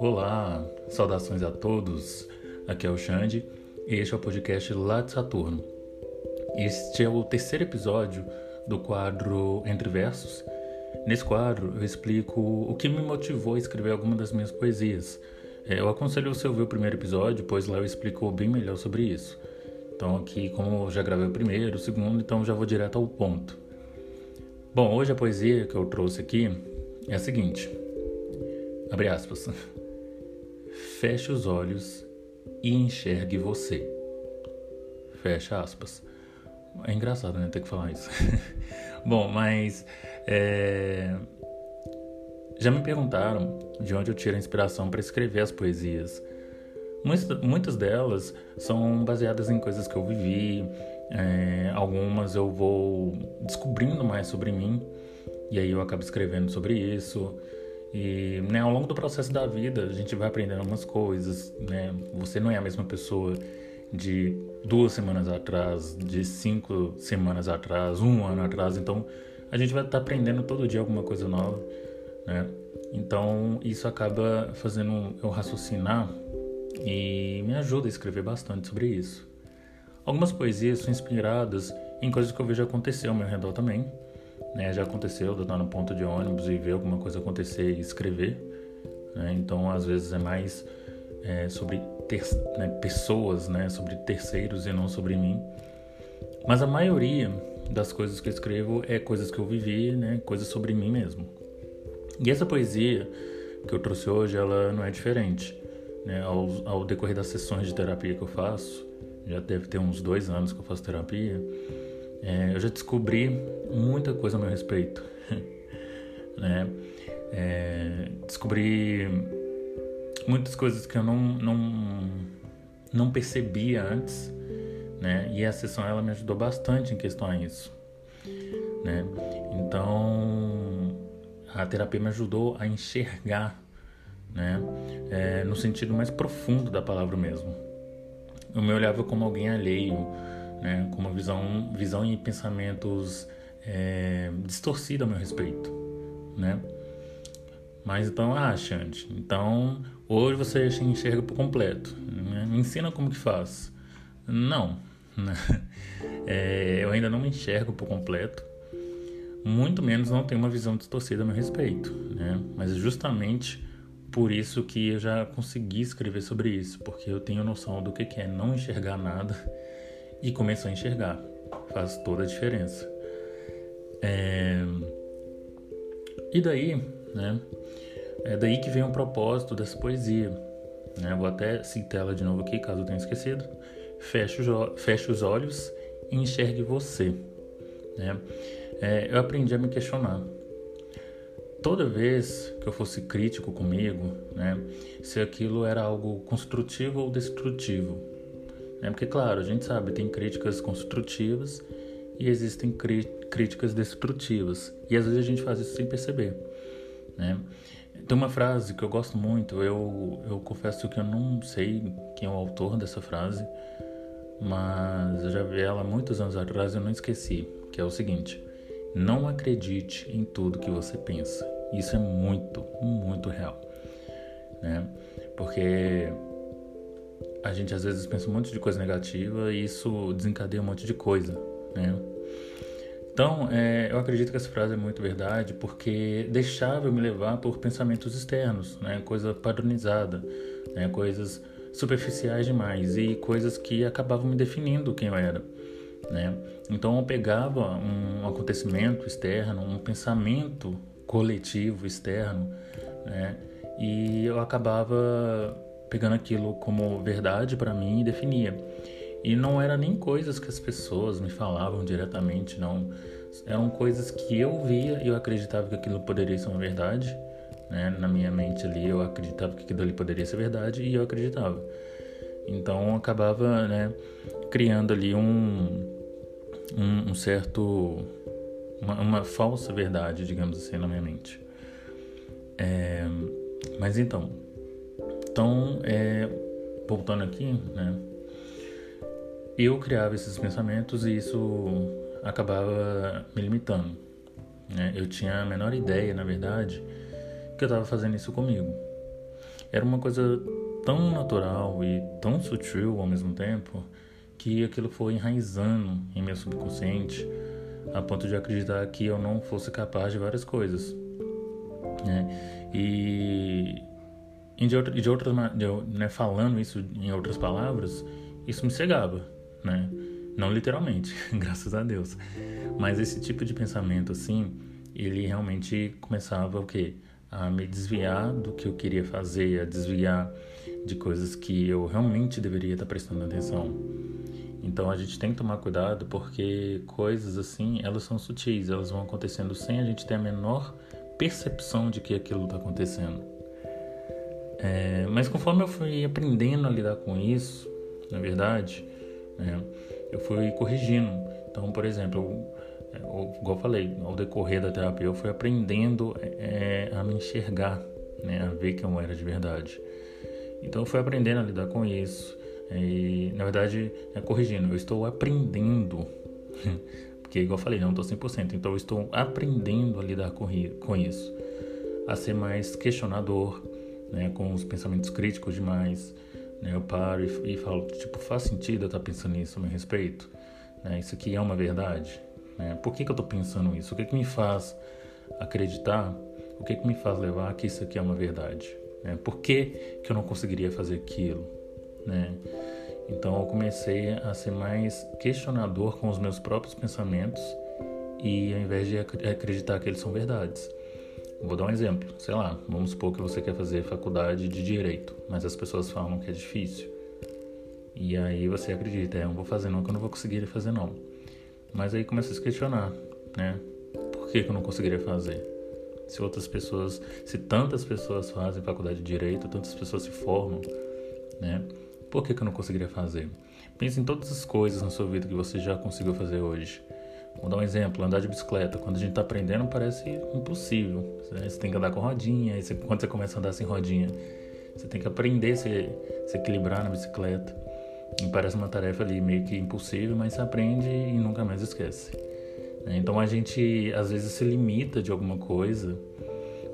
Olá, saudações a todos. Aqui é o Xande e este é o podcast Lá de Saturno. Este é o terceiro episódio do quadro Entre Versos. Nesse quadro eu explico o que me motivou a escrever alguma das minhas poesias. É, eu aconselho você a ouvir o primeiro episódio, pois lá eu explico bem melhor sobre isso. Então aqui, como eu já gravei o primeiro, o segundo, então já vou direto ao ponto. Bom, hoje a poesia que eu trouxe aqui é a seguinte. Abre aspas. Feche os olhos e enxergue você. Fecha aspas. É engraçado, né? Ter que falar isso. Bom, mas. É... Já me perguntaram de onde eu tiro a inspiração para escrever as poesias. Muitas delas são baseadas em coisas que eu vivi, é, algumas eu vou descobrindo mais sobre mim e aí eu acabo escrevendo sobre isso. E né, ao longo do processo da vida a gente vai aprendendo algumas coisas. Né? Você não é a mesma pessoa de duas semanas atrás, de cinco semanas atrás, um ano atrás. Então a gente vai estar tá aprendendo todo dia alguma coisa nova. Né? Então isso acaba fazendo eu raciocinar e me ajuda a escrever bastante sobre isso. Algumas poesias são inspiradas em coisas que eu vejo acontecer ao meu redor também. Né? Já aconteceu de eu estar no ponto de ônibus e ver alguma coisa acontecer e escrever. Né? Então, às vezes, é mais é, sobre ter, né, pessoas, né? sobre terceiros e não sobre mim. Mas a maioria das coisas que eu escrevo é coisas que eu vivi, né? coisas sobre mim mesmo. E essa poesia que eu trouxe hoje, ela não é diferente. Né? Ao, ao decorrer das sessões de terapia que eu faço, já deve ter uns dois anos que eu faço terapia, é, eu já descobri muita coisa a meu respeito. né? É, descobri muitas coisas que eu não, não, não percebia antes, né? E a sessão ela me ajudou bastante em questão a isso, né? Então a terapia me ajudou a enxergar, né? É, no sentido mais profundo da palavra mesmo. Eu me olhava como alguém alheio, né, com uma visão, visão e pensamentos é, distorcidos a meu respeito, né? Mas então, ah, Xande, então hoje você enxerga por completo. Né? Me ensina como que faz. Não, né? é, eu ainda não me enxergo por completo. Muito menos não tenho uma visão distorcida a meu respeito, né? Mas justamente por isso que eu já consegui escrever sobre isso, porque eu tenho noção do que é não enxergar nada e começar a enxergar. Faz toda a diferença. É... E daí, né? É daí que vem o propósito dessa poesia. Né? Vou até citar ela de novo aqui, caso eu tenha esquecido. Feche os, feche os olhos e enxergue você. Né? É, eu aprendi a me questionar toda vez que eu fosse crítico comigo, né, se aquilo era algo construtivo ou destrutivo. Né? Porque, claro, a gente sabe, tem críticas construtivas e existem críticas destrutivas. E às vezes a gente faz isso sem perceber. Né? Tem uma frase que eu gosto muito, eu, eu confesso que eu não sei quem é o autor dessa frase, mas eu já vi ela muitos anos atrás e eu não esqueci, que é o seguinte: não acredite em tudo que você pensa. Isso é muito, muito real, né? Porque a gente às vezes pensa um monte de coisa negativa e isso desencadeia um monte de coisa, né? Então, é, eu acredito que essa frase é muito verdade porque deixava eu me levar por pensamentos externos, né? Coisa padronizada, né? Coisas superficiais demais e coisas que acabavam me definindo quem eu era. Né? Então eu pegava um acontecimento externo, um pensamento coletivo externo, né? E eu acabava pegando aquilo como verdade para mim e definia. E não era nem coisas que as pessoas me falavam diretamente, não. Eram coisas que eu via e eu acreditava que aquilo poderia ser uma verdade. Né? Na minha mente ali eu acreditava que aquilo ali poderia ser verdade e eu acreditava. Então acabava né, criando ali um, um, um certo uma, uma, falsa verdade, digamos assim, na minha mente. É, mas então, então é, voltando aqui, né? Eu criava esses pensamentos e isso acabava me limitando, Né? Eu tinha a menor ideia, na verdade, que eu estava fazendo isso comigo. Era uma coisa tão natural e tão sutil ao mesmo tempo que aquilo foi enraizando em meu subconsciente a ponto de acreditar que eu não fosse capaz de várias coisas. Né? E, e de, outra, de outras, de, né, falando isso em outras palavras, isso me cegava, né? Não literalmente, graças a Deus. Mas esse tipo de pensamento, assim, ele realmente começava o quê? A me desviar do que eu queria fazer, a desviar de coisas que eu realmente deveria estar prestando atenção. Então a gente tem que tomar cuidado porque coisas assim, elas são sutis, elas vão acontecendo sem a gente ter a menor percepção de que aquilo está acontecendo. É, mas conforme eu fui aprendendo a lidar com isso, na verdade, né, eu fui corrigindo. Então, por exemplo, eu, eu, igual eu falei, ao decorrer da terapia, eu fui aprendendo é, a me enxergar, né, a ver que eu era de verdade. Então, eu fui aprendendo a lidar com isso. E, na verdade, é, corrigindo, eu estou aprendendo, porque, igual eu falei, não estou 100%, então eu estou aprendendo a lidar com, com isso, a ser mais questionador, né, com os pensamentos críticos demais, né? Eu paro e, e, falo, tipo, faz sentido eu estar pensando nisso a meu respeito? Né? Isso aqui é uma verdade? Né? Por que, que eu estou pensando isso? O que, que me faz acreditar? O que, que me faz levar que isso aqui é uma verdade? Né? Por que, que eu não conseguiria fazer aquilo? Né? Então eu comecei a ser mais questionador com os meus próprios pensamentos e ao invés de acreditar que eles são verdades. Vou dar um exemplo. Sei lá, vamos supor que você quer fazer faculdade de direito, mas as pessoas falam que é difícil. E aí você acredita, é, eu não vou fazer não, que eu não vou conseguir fazer não. Mas aí começa a se questionar, né? Por que, que eu não conseguiria fazer? Se outras pessoas, se tantas pessoas fazem faculdade de direito, tantas pessoas se formam, né? Por que, que eu não conseguiria fazer? Pense em todas as coisas na sua vida que você já conseguiu fazer hoje. Vou dar um exemplo, andar de bicicleta. Quando a gente está aprendendo parece impossível. Você tem que andar com rodinha, você, quando você começa a andar sem rodinha, você tem que aprender a se, se equilibrar na bicicleta. E parece uma tarefa ali meio que impossível, mas você aprende e nunca mais esquece. Né? Então a gente às vezes se limita de alguma coisa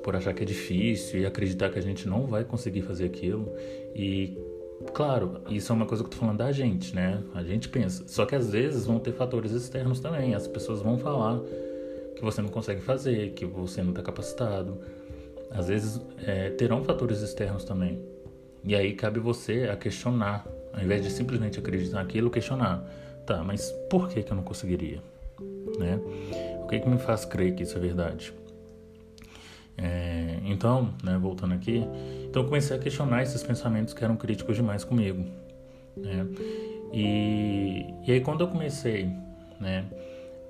por achar que é difícil e acreditar que a gente não vai conseguir fazer aquilo. E Claro, isso é uma coisa que eu tô falando da gente, né? A gente pensa. Só que às vezes vão ter fatores externos também. As pessoas vão falar que você não consegue fazer, que você não está capacitado. Às vezes é, terão fatores externos também. E aí cabe você a questionar, ao invés de simplesmente acreditar naquilo, questionar. Tá, mas por que, que eu não conseguiria? Né? O que, que me faz crer que isso é verdade? É, então, né, voltando aqui, então eu comecei a questionar esses pensamentos que eram críticos demais comigo. Né? E, e aí quando eu comecei né,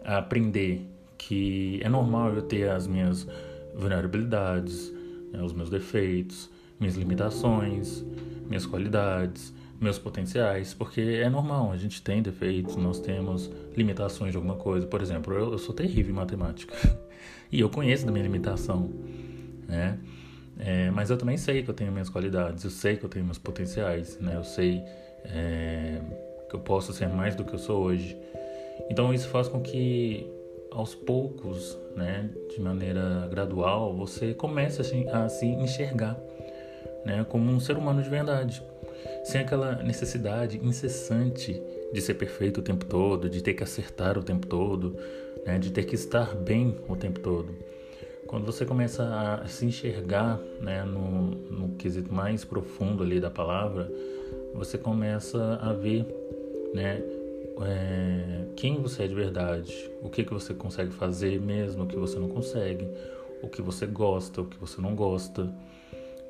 a aprender que é normal eu ter as minhas vulnerabilidades, né, os meus defeitos, minhas limitações, minhas qualidades, meus potenciais, porque é normal, a gente tem defeitos, nós temos limitações de alguma coisa. Por exemplo, eu, eu sou terrível em matemática e eu conheço da minha limitação né? É, mas eu também sei que eu tenho minhas qualidades, eu sei que eu tenho meus potenciais, né? Eu sei é, que eu posso ser mais do que eu sou hoje. Então isso faz com que aos poucos, né, de maneira gradual, você comece a se, enxergar, né, como um ser humano de verdade, sem aquela necessidade incessante de ser perfeito o tempo todo, de ter que acertar o tempo todo, né, de ter que estar bem o tempo todo. Quando você começa a se enxergar né, no, no quesito mais profundo ali da palavra, você começa a ver né, é, quem você é de verdade, o que, que você consegue fazer mesmo, o que você não consegue, o que você gosta, o que você não gosta.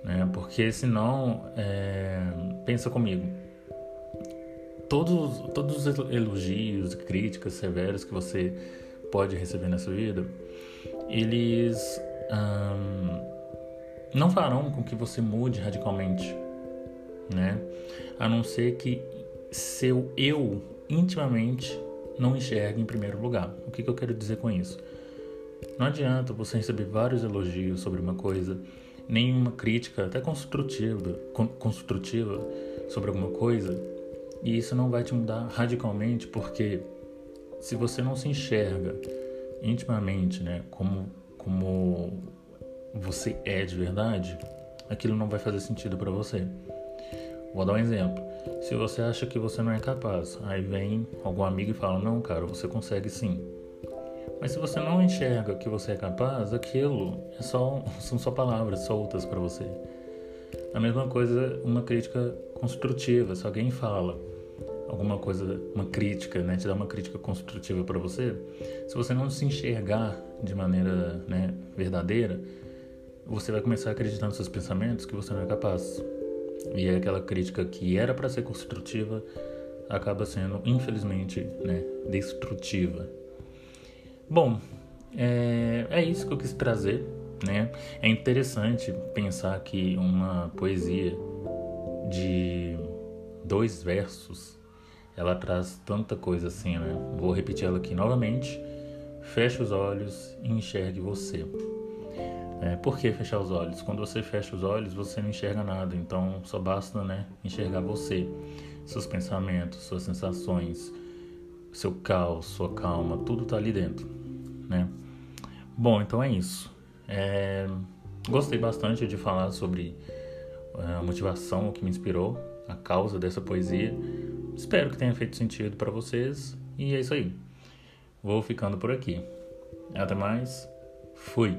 Né? Porque senão, é, pensa comigo, todos, todos os elogios, críticas severas que você pode receber nessa vida, eles não farão com que você mude radicalmente, né? A não ser que seu eu intimamente não enxergue em primeiro lugar. O que, que eu quero dizer com isso? Não adianta você receber vários elogios sobre uma coisa, nenhuma crítica, até construtiva, construtiva sobre alguma coisa, e isso não vai te mudar radicalmente, porque se você não se enxerga intimamente, né, como, como você é de verdade, aquilo não vai fazer sentido para você. Vou dar um exemplo. Se você acha que você não é capaz, aí vem algum amigo e fala: Não, cara, você consegue sim. Mas se você não enxerga que você é capaz, aquilo é só, são só palavras soltas para você. A mesma coisa, uma crítica construtiva. Se alguém fala alguma coisa, uma crítica, né, te dá uma crítica construtiva para você, se você não se enxergar de maneira né, verdadeira, você vai começar a acreditar nos seus pensamentos que você não é capaz. E é aquela crítica que era para ser construtiva acaba sendo, infelizmente, né, destrutiva. Bom, é, é isso que eu quis trazer, né? É interessante pensar que uma poesia de dois versos ela traz tanta coisa assim, né? Vou repetir ela aqui novamente. Feche os olhos e enxergue você. É, por que fechar os olhos? Quando você fecha os olhos, você não enxerga nada, então só basta né, enxergar você, seus pensamentos, suas sensações, seu caos, sua calma, tudo está ali dentro. Né? Bom, então é isso. É, gostei bastante de falar sobre é, a motivação que me inspirou, a causa dessa poesia. Espero que tenha feito sentido para vocês e é isso aí. Vou ficando por aqui. Até mais. Fui.